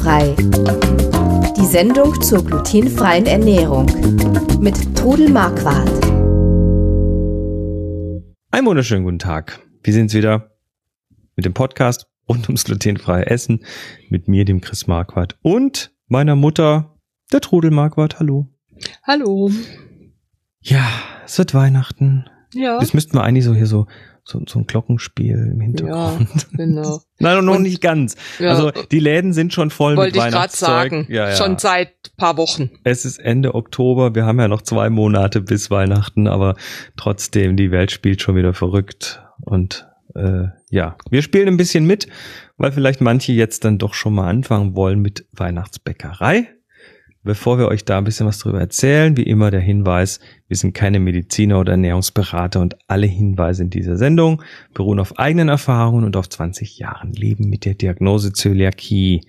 Glutenfrei. Die Sendung zur glutenfreien Ernährung mit Trudel Marquardt. Einen wunderschönen guten Tag. Wir sind wieder mit dem Podcast rund ums glutenfreie Essen mit mir, dem Chris Marquardt und meiner Mutter, der Trudel Marquardt. Hallo. Hallo. Ja, es wird Weihnachten. Ja. Jetzt müssten wir eigentlich so hier so so, so ein Glockenspiel im Hintergrund. Ja, genau. Nein, noch Und- nicht ganz. Ja, also die Läden sind schon voll wollte mit ich gerade Weihnachtszeug. sagen. Ja, ja. Schon seit paar Wochen. es ist Ende Oktober, wir haben ja noch zwei Monate bis Weihnachten, aber trotzdem, die Welt spielt schon wieder verrückt. Und äh, ja, wir spielen ein bisschen mit, weil vielleicht manche jetzt dann doch schon mal anfangen wollen mit Weihnachtsbäckerei. Bevor wir euch da ein bisschen was drüber erzählen, wie immer der Hinweis, wir sind keine Mediziner oder Ernährungsberater und alle Hinweise in dieser Sendung beruhen auf eigenen Erfahrungen und auf 20 Jahren Leben mit der Diagnose Zöliakie.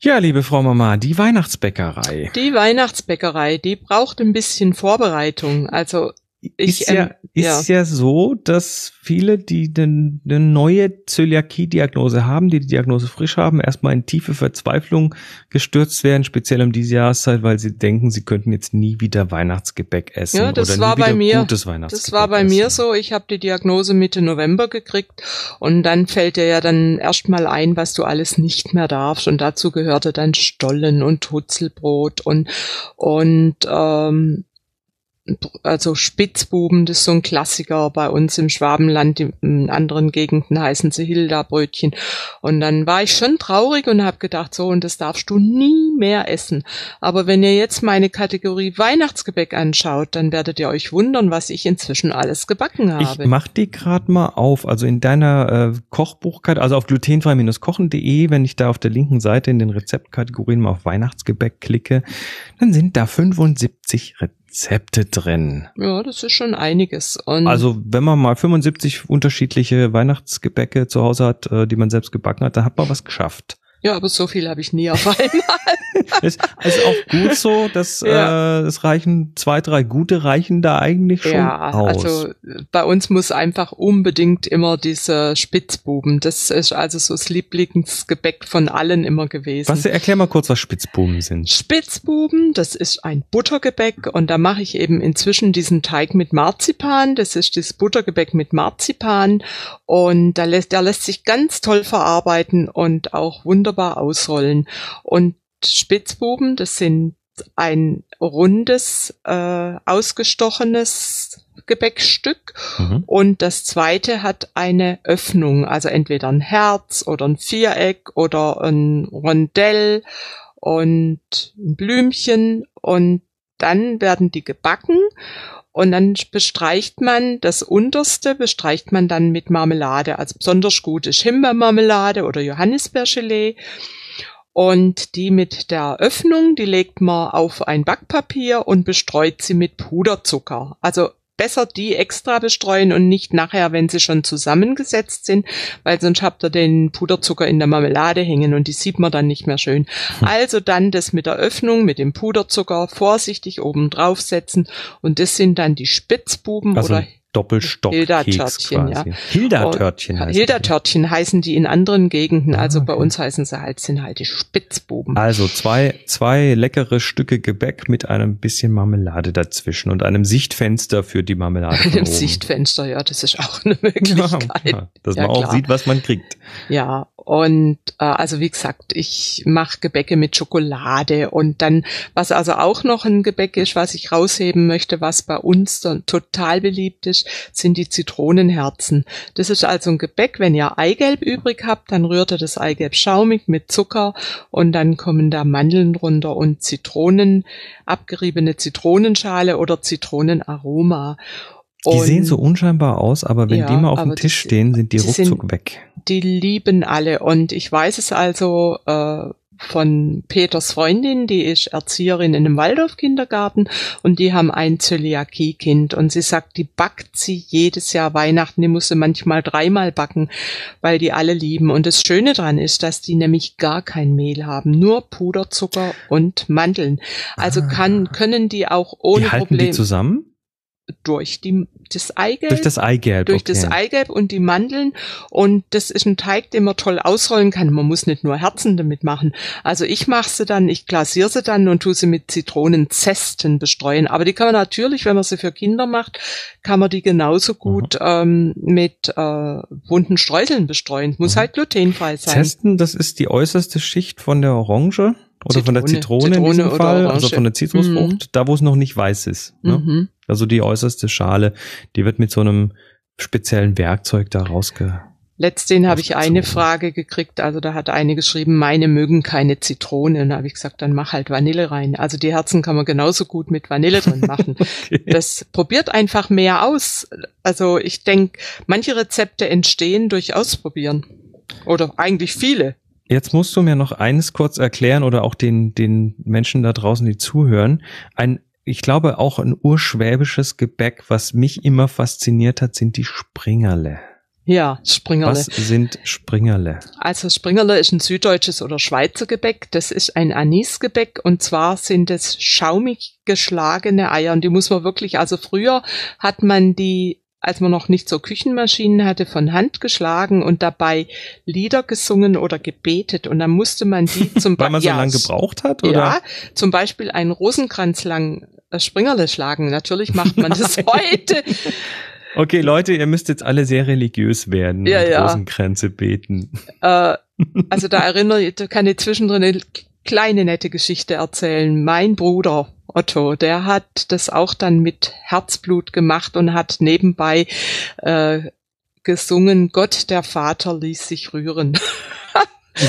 Ja, liebe Frau Mama, die Weihnachtsbäckerei. Die Weihnachtsbäckerei, die braucht ein bisschen Vorbereitung. Also ich, ist ja, ähm, ist ja. so, dass viele, die eine neue Zöliakie-Diagnose haben, die die Diagnose frisch haben, erstmal in tiefe Verzweiflung gestürzt werden, speziell um diese Jahreszeit, weil sie denken, sie könnten jetzt nie wieder Weihnachtsgebäck essen Ja, das oder war nie wieder bei mir. gutes Weihnachtsgebäck Das war bei mir essen. so. Ich habe die Diagnose Mitte November gekriegt und dann fällt dir ja dann erstmal ein, was du alles nicht mehr darfst. Und dazu gehörte dann Stollen und Hutzelbrot und und ähm, also Spitzbuben, das ist so ein Klassiker bei uns im Schwabenland, in anderen Gegenden heißen sie Hilda-Brötchen. Und dann war ich schon traurig und habe gedacht, so, und das darfst du nie mehr essen. Aber wenn ihr jetzt meine Kategorie Weihnachtsgebäck anschaut, dann werdet ihr euch wundern, was ich inzwischen alles gebacken Ich habe. mach die gerade mal auf. Also in deiner äh, Kochbuchkarte, also auf glutenfrei-kochen.de, wenn ich da auf der linken Seite in den Rezeptkategorien mal auf Weihnachtsgebäck klicke, dann sind da 75 Rezepte drin. ja, das ist schon einiges. Und Also wenn man mal 75 unterschiedliche Weihnachtsgebäcke zu Hause hat, äh, die man selbst gebacken hat, dann hat man was geschafft. Ja, aber so viel habe ich nie auf einmal. Ist, ist auch gut so, dass Ja. äh, es reichen zwei, drei gute reichen da eigentlich schon Ja, aus. also äh, bei uns muss einfach unbedingt immer diese Spitzbuben. Das ist also so das Lieblingsgebäck von allen immer gewesen. was, erklär mal kurz, was Spitzbuben sind. Spitzbuben, das ist ein Buttergebäck und da mache ich eben inzwischen diesen Teig mit Marzipan. Das ist das Buttergebäck mit Marzipan und da lässt, der lässt sich ganz toll verarbeiten und auch wunderbar ausrollen. Und Spitzbuben, das sind ein rundes, äh, ausgestochenes Gebäckstück Mhm. und das zweite hat eine Öffnung, also entweder ein Herz oder ein Viereck oder ein Rondell und ein Blümchen und dann werden die gebacken und dann bestreicht man das unterste, bestreicht man dann mit Marmelade, also besonders gut Himbeermarmelade oder Johannisbeergelee. Und die mit der Öffnung, die legt man auf ein Backpapier und bestreut sie mit Puderzucker. Also besser die extra bestreuen und nicht nachher, wenn sie schon zusammengesetzt sind, weil sonst habt ihr den Puderzucker in der Marmelade hängen und die sieht man dann nicht mehr schön. Also dann das mit der Öffnung, mit dem Puderzucker vorsichtig oben draufsetzen und das sind dann die Spitzbuben Also oder Doppelstock-Keks Hilda-Törtchen, ja. Hilda-Törtchen heißt Hilda-Törtchen heißen die in anderen Gegenden, Ah, also bei okay. uns heißen sie halt, sind halt die Spitzbuben. Also zwei, zwei leckere Stücke Gebäck mit einem bisschen Marmelade dazwischen und einem Sichtfenster für die Marmelade. oben. Sichtfenster, ja, das ist auch eine Ja, Möglichkeit. ja, dass Ja, man auch klar. sieht, was man kriegt. Ja, und äh, also wie gesagt, ich mache Gebäcke mit Schokolade und dann, was also auch noch ein Gebäck ist, was ich rausheben möchte, was bei uns dann total beliebt ist, sind die Zitronenherzen. Das ist also ein Gebäck, wenn ihr Eigelb übrig habt, dann rührt ihr das Eigelb schaumig mit Zucker und dann kommen da Mandeln drunter und Zitronen, abgeriebene Zitronenschale oder Zitronenaroma. Die Und sehen so unscheinbar aus, aber wenn Ja, die mal auf dem Tisch die- stehen, sind die die sind- ruckzuck weg. die lieben alle. Und ich weiß es also äh, von Peters Freundin, die ist Erzieherin in einem Waldorf-Kindergarten und die haben ein Zöliakie-Kind und sie sagt, die backt sie jedes Jahr Weihnachten, die muss sie manchmal dreimal backen, weil die alle lieben. Und das Schöne dran ist, dass die nämlich gar kein Mehl haben, nur Puderzucker und Mandeln. Also Ah. kann, können die auch ohne die halten Problem. die zusammen? Durch die, das Eigelb. Durch das Eigelb. Durch okay. das Eigelb und die Mandeln. Und das ist ein Teig, den man toll ausrollen kann. Man muss nicht nur Herzen damit machen. Also ich mache sie dann, ich glasiere sie dann und tue sie mit Zitronenzesten bestreuen. Aber die kann man natürlich, wenn man sie für Kinder macht, kann man die genauso gut mhm. ähm, mit äh, bunten Streuseln bestreuen. Muss mhm. halt glutenfrei sein. Zesten, das ist die äußerste Schicht von der Orange? Oder Zitrone. von der Zitrone, Zitrone in diesem Fall, Orange. also von der Zitrusfrucht, mhm. da wo es noch nicht weiß ist. Ne? Also die äußerste Schale, die wird mit so einem speziellen Werkzeug da rausge. Letztendlich habe ich eine Frage gekriegt, also da hat eine geschrieben, meine mögen keine Zitrone. Und da habe ich gesagt, dann mach halt Vanille rein. Also die Herzen kann man genauso gut mit Vanille drin machen. okay. Das probiert einfach mehr aus. Also ich denke, manche Rezepte entstehen durch Ausprobieren. Oder eigentlich viele. Jetzt musst du mir noch eines kurz erklären oder auch den, den Menschen da draußen, die zuhören. Ein, ich glaube auch ein urschwäbisches Gebäck, was mich immer fasziniert hat, sind die Springerle. Ja, Springerle. Was sind Springerle? Also Springerle ist ein süddeutsches oder Schweizer Gebäck. Das ist ein Anisgebäck und zwar sind es schaumig geschlagene Eier und die muss man wirklich, also früher hat man die als man noch nicht so Küchenmaschinen hatte, von Hand geschlagen und dabei Lieder gesungen oder gebetet. Und dann musste man die zum Beispiel. Weil man so ja, lange gebraucht hat, oder? Ja, zum Beispiel einen Rosenkranz lang äh, Springerle schlagen. Natürlich macht man das heute. Okay, Leute, ihr müsst jetzt alle sehr religiös werden ja, und ja. Rosenkränze beten. Äh, also da erinnere ich, da kann ich zwischendrin eine kleine nette Geschichte erzählen. Mein Bruder, Otto, der hat das auch dann mit Herzblut gemacht und hat nebenbei äh, gesungen, Gott der Vater ließ sich rühren.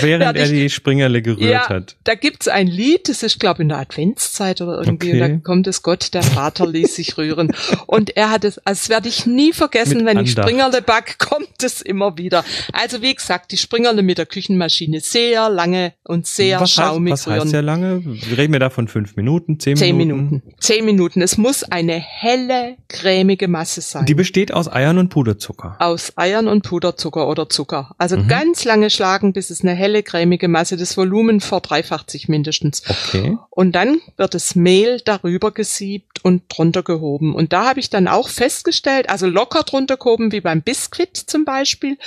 Während er die Springerle gerührt ja, hat. Da gibt's ein Lied, das ist, glaube ich, in der Adventszeit oder irgendwie, okay. und da kommt es Gott, der Vater ließ sich rühren. Und er hat es, also das werde ich nie vergessen, mit wenn Andacht. ich Springerle back, kommt es immer wieder. Also wie gesagt, die Springerle mit der Küchenmaschine sehr lange und sehr was schaumig heißt, Was rühren. heißt sehr lange? Reden wir da von fünf Minuten, zehn, zehn Minuten? Minuten? Zehn Minuten. Es muss eine helle, cremige Masse sein. Die besteht aus Eiern und Puderzucker. Aus Eiern und Puderzucker oder Zucker. Also mhm. ganz lange schlagen, bis es eine helle, cremige Masse, das Volumen verdreifacht sich mindestens. Okay. Und dann wird das Mehl darüber gesiebt und drunter gehoben. Und da habe ich dann auch festgestellt, also locker drunter gehoben, wie beim Biskuit zum Beispiel.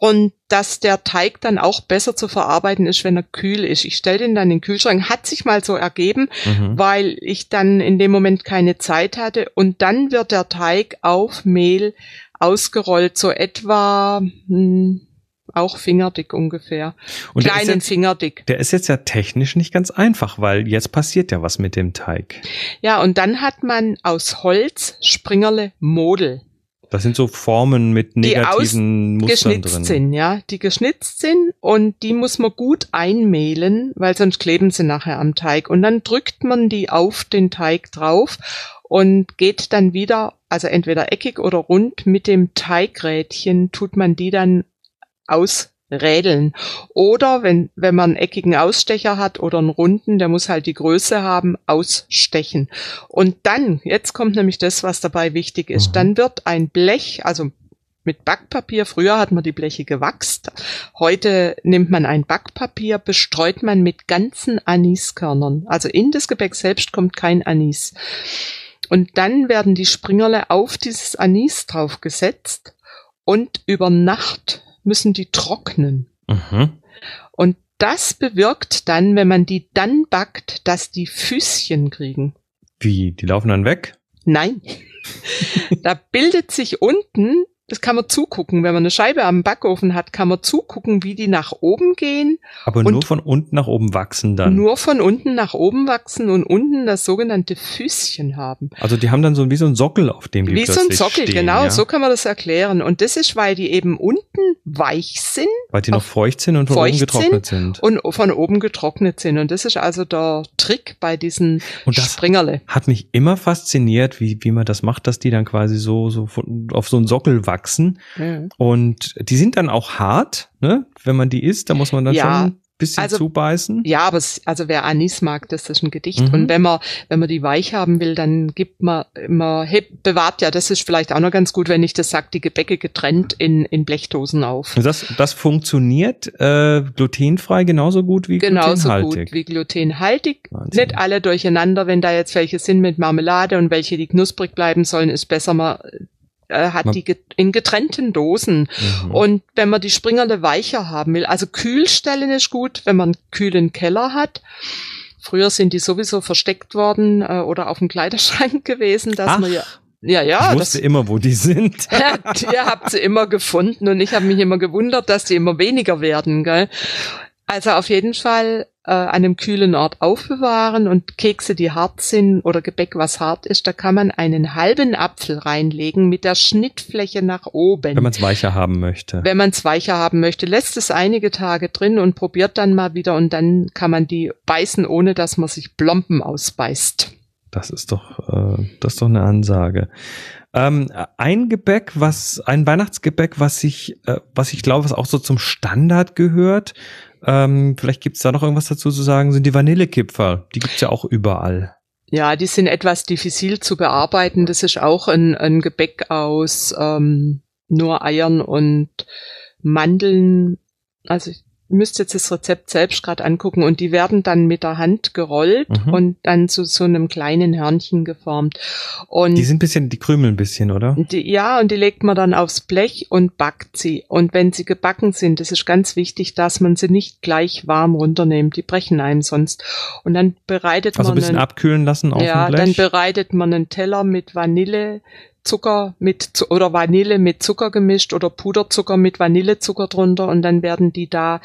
Und dass der Teig dann auch besser zu verarbeiten ist, wenn er kühl ist. Ich stelle den dann in den Kühlschrank. Hat sich mal so ergeben, mhm. weil ich dann in dem Moment keine Zeit hatte. Und dann wird der Teig auf Mehl ausgerollt, so etwa hm, auch fingerdick ungefähr. Und Kleinen jetzt, fingerdick. Der ist jetzt ja technisch nicht ganz einfach, weil jetzt passiert ja was mit dem Teig. Ja, und dann hat man aus Holz Springerle Model. Das sind so Formen mit negativen die Mustern drin. sind, ja, die geschnitzt sind und die muss man gut einmehlen, weil sonst kleben sie nachher am Teig. Und dann drückt man die auf den Teig drauf und geht dann wieder, also entweder eckig oder rund, mit dem Teigrädchen tut man die dann ausrädeln. Oder wenn, wenn man einen eckigen Ausstecher hat oder einen runden, der muss halt die Größe haben, ausstechen. Und dann, jetzt kommt nämlich das, was dabei wichtig ist, mhm. dann wird ein Blech, also mit Backpapier. Früher hat man die Bleche gewachst. Heute nimmt man ein Backpapier, bestreut man mit ganzen Aniskörnern. Also in das Gebäck selbst kommt kein Anis. Und dann werden die Springerle auf dieses Anis draufgesetzt und über Nacht müssen die trocknen. Mhm. Und das bewirkt dann, wenn man die dann backt, dass die Füßchen kriegen. Wie? Die laufen dann weg? Nein. da bildet sich unten das kann man zugucken. Wenn man eine Scheibe am Backofen hat, kann man zugucken, wie die nach oben gehen. Aber nur von unten nach oben wachsen dann. Nur von unten nach oben wachsen und unten das sogenannte Füßchen haben. Also die haben dann so wie so ein Sockel, auf dem die Wie so ein Sockel, stehen, genau, ja? so kann man das erklären. Und das ist, weil die eben unten weich sind. Weil die noch feucht sind und von oben getrocknet sind. Und von oben getrocknet sind. Und das ist also der Trick bei diesen und das Springerle. Hat mich immer fasziniert, wie, wie man das macht, dass die dann quasi so, so auf so einen Sockel wachsen. Mhm. Und die sind dann auch hart, ne? Wenn man die isst, da muss man dann ja, schon bisschen Also, zubeißen? Ja, aber es, also wer Anis mag, das ist ein Gedicht. Mhm. Und wenn man, wenn man die weich haben will, dann gibt man immer, heb, bewahrt ja, das ist vielleicht auch noch ganz gut, wenn ich das sage, die Gebäcke getrennt in, in Blechdosen auf. Das, das funktioniert äh, glutenfrei genauso gut wie Genauso glutenhaltig. gut wie glutenhaltig. Wahnsinn. Nicht alle durcheinander, wenn da jetzt welche sind mit Marmelade und welche, die knusprig bleiben sollen, ist besser, man äh, hat Man- die get in getrennten Dosen. Mhm. Und wenn man die Springerle weicher haben will, also kühlstellen ist gut, wenn man einen kühlen Keller hat. Früher sind die sowieso versteckt worden äh, oder auf dem Kleiderschrank gewesen, dass Ach, man ja ja ja ich das, wusste immer, wo die sind. ihr habt sie immer gefunden und ich habe mich immer gewundert, dass die immer weniger werden. Gell? Also auf jeden Fall äh, einem kühlen Ort aufbewahren und Kekse, die hart sind oder Gebäck, was hart ist, da kann man einen halben Apfel reinlegen mit der Schnittfläche nach oben. Wenn man es weicher haben möchte. Wenn man es weicher haben möchte, lässt es einige Tage drin und probiert dann mal wieder und dann kann man die beißen, ohne dass man sich Plomben ausbeißt. Das ist doch, äh, das ist doch eine Ansage. Ähm, ein Gebäck, was, ein Weihnachtsgebäck, was ich, äh, was ich glaube, was auch so zum Standard gehört, ähm, vielleicht gibt's da noch irgendwas dazu zu sagen, sind die Vanillekipferl. Die gibt's ja auch überall. Ja, die sind etwas diffizil zu bearbeiten. Das ist auch ein, ein Gebäck aus ähm, nur Eiern und Mandeln. Also ich müsste jetzt das Rezept selbst gerade angucken und die werden dann mit der Hand gerollt Mhm. und dann zu so einem kleinen Hörnchen geformt. Und Die sind ein bisschen, die krümeln ein bisschen, oder? die, ja, und die legt man dann aufs Blech und backt sie. Und wenn sie gebacken sind, das ist ganz wichtig, dass man sie nicht gleich warm runternimmt. Die brechen einem sonst. Und dann bereitet Also ein man bisschen einen, abkühlen lassen auf ja, dem dann Blech. bereitet man einen Teller mit Vanille, Zucker mit oder Vanille mit Zucker gemischt oder Puderzucker mit Vanillezucker drunter und dann werden die da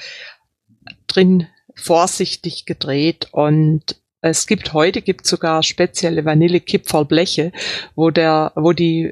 drin vorsichtig gedreht und es gibt heute gibt sogar spezielle Vanillekipferlbleche, wo der wo die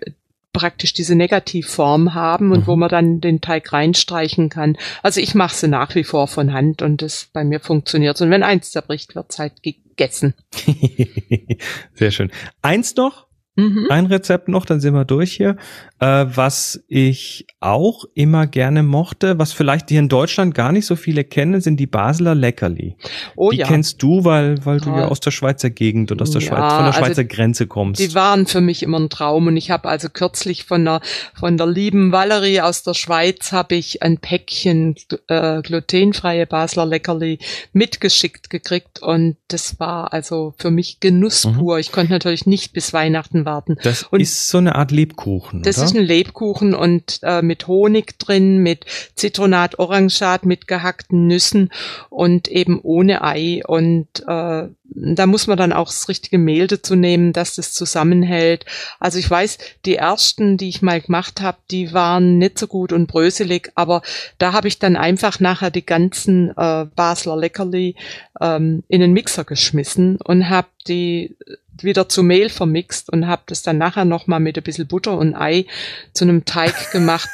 praktisch diese Negativform haben und Mhm. wo man dann den Teig reinstreichen kann. Also ich mache sie nach wie vor von Hand und das bei mir funktioniert. Und wenn eins zerbricht, wird's halt gegessen. Sehr schön. Eins noch, Mhm. ein Rezept noch, dann sind wir durch hier. Äh, was ich auch immer gerne mochte, was vielleicht hier in Deutschland gar nicht so viele kennen, sind die Basler Leckerli. Oh die ja. kennst du, weil, weil du ja aus der Schweizer Gegend und aus der Ja, Schweiz, von der also Schweizer Grenze kommst. Die waren für mich immer ein Traum und ich habe also kürzlich von der von der lieben Valerie aus der Schweiz habe ich ein Päckchen äh, glutenfreie Basler Leckerli mitgeschickt gekriegt und das war also für mich Genuss Mhm. pur. Ich konnte natürlich nicht bis Weihnachten warten. das und- ist so eine Art Lebkuchen, Das oder? ist ein Lebkuchen und äh, mit Honig drin, mit Zitronat, Orangat, mit gehackten Nüssen und eben ohne Ei. Und äh, da muss man dann auch das richtige Mehl dazu nehmen, dass das zusammenhält. Also ich weiß, die ersten, die ich mal gemacht habe, die waren nicht so gut und bröselig, aber da habe ich dann einfach nachher die ganzen äh, Basler Leckerli ähm, in den Mixer geschmissen und habe die wieder zu Mehl vermixt und habe das dann nachher nochmal mit ein bisschen Butter und Ei zu einem Teig gemacht.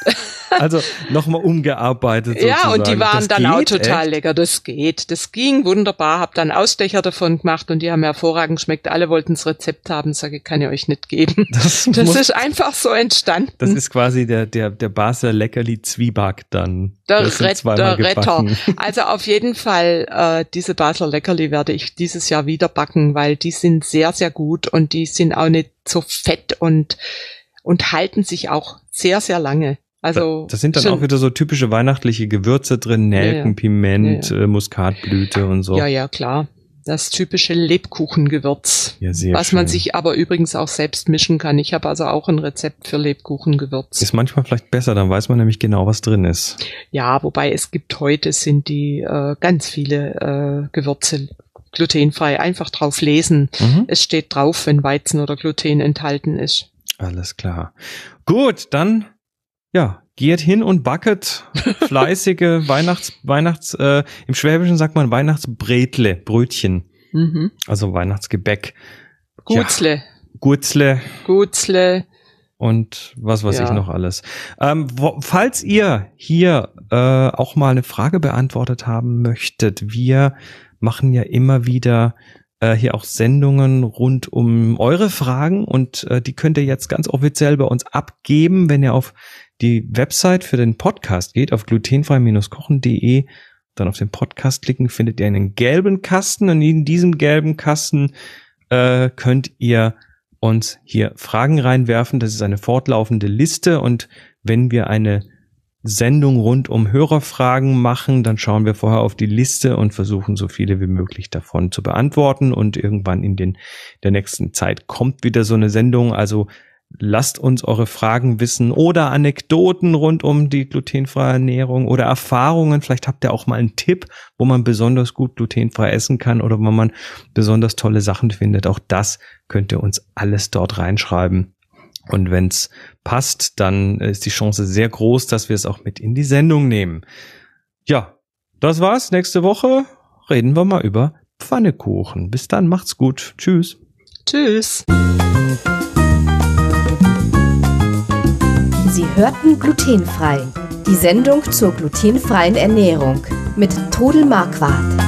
Also nochmal umgearbeitet. ja, und die sozusagen. waren Das dann auch geht, total echt? lecker. Das geht. Das ging wunderbar. Hab dann Ausstecher davon gemacht und die haben hervorragend geschmeckt. Alle wollten das Rezept haben. Sage, kann ich euch nicht geben. Das, Das muss, ist einfach so entstanden. das ist quasi der, der, der Basler Leckerli Zwieback dann. Der zweimal der Retter. Also auf jeden Fall, äh, diese Basler Leckerli werde ich dieses Jahr wieder backen, weil die sind sehr, sehr gut und die sind auch nicht so fett und, und halten sich auch sehr, sehr lange. Also das sind dann schon- auch wieder so typische weihnachtliche Gewürze drin, Nelken, Ja. Piment, Ja, Äh, Muskatblüte und so. Ja, ja, klar. Das typische Lebkuchengewürz. Ja, sehr was man schön. sich aber übrigens auch selbst mischen kann. Ich habe also auch ein Rezept für Lebkuchengewürz. Ist manchmal vielleicht besser, dann weiß man nämlich genau, was drin ist. Ja, wobei es gibt heute sind die äh, ganz viele äh, Gewürze glutenfrei. Einfach drauf lesen. Mhm. Es steht drauf, wenn Weizen oder Gluten enthalten ist. Alles klar. Gut, dann ja, geht hin und backet fleißige Weihnachts Weihnachts äh, im Schwäbischen sagt man Weihnachtsbretle, Brötchen, Mhm. also Weihnachtsgebäck, Gutzle, Gurzle Gutzle. und was weiß Ja. ich noch alles. Ähm, wo, falls ihr hier äh, auch mal eine Frage beantwortet haben möchtet, wir machen ja immer wieder äh, hier auch Sendungen rund um eure Fragen und äh, die könnt ihr jetzt ganz offiziell bei uns abgeben, wenn ihr auf die Website für den Podcast geht, auf glutenfrei-kochen.de dann auf den Podcast klicken, findet ihr einen gelben Kasten und in diesem gelben Kasten äh, könnt ihr uns hier Fragen reinwerfen. Das ist eine fortlaufende Liste und wenn wir eine Sendung rund um Hörerfragen machen, dann schauen wir vorher auf die Liste und versuchen so viele wie möglich davon zu beantworten und irgendwann in den der nächsten Zeit kommt wieder so eine Sendung, also lasst uns eure Fragen wissen oder Anekdoten rund um die glutenfreie Ernährung oder Erfahrungen. Vielleicht habt ihr auch mal einen Tipp, wo man besonders gut glutenfrei essen kann oder wo man besonders tolle Sachen findet. Auch das könnt ihr uns alles dort reinschreiben. Und wenn's passt, dann ist die Chance sehr groß, dass wir es auch mit in die Sendung nehmen. Ja, das war's. Nächste Woche reden wir mal über Pfannekuchen. Bis dann, macht's gut. Tschüss. Tschüss. Sie hörten glutenfrei. Die Sendung zur glutenfreien Ernährung mit Todel Marquardt.